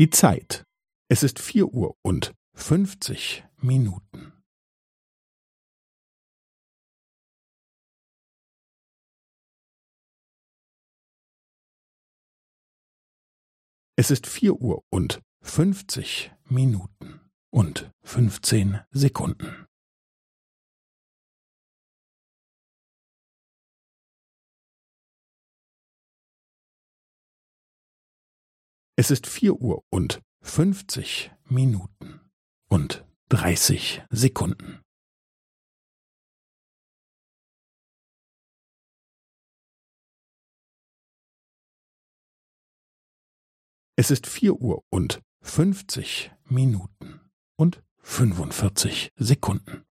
Die Zeit. Es ist vier Uhr und fünfzig Minuten. Es ist vier Uhr und fünfzig Minuten und fünfzehn Sekunden. Es ist vier Uhr und fünfzig Minuten und dreißig Sekunden. Es ist vier Uhr und fünfzig Minuten und fünfundvierzig Sekunden.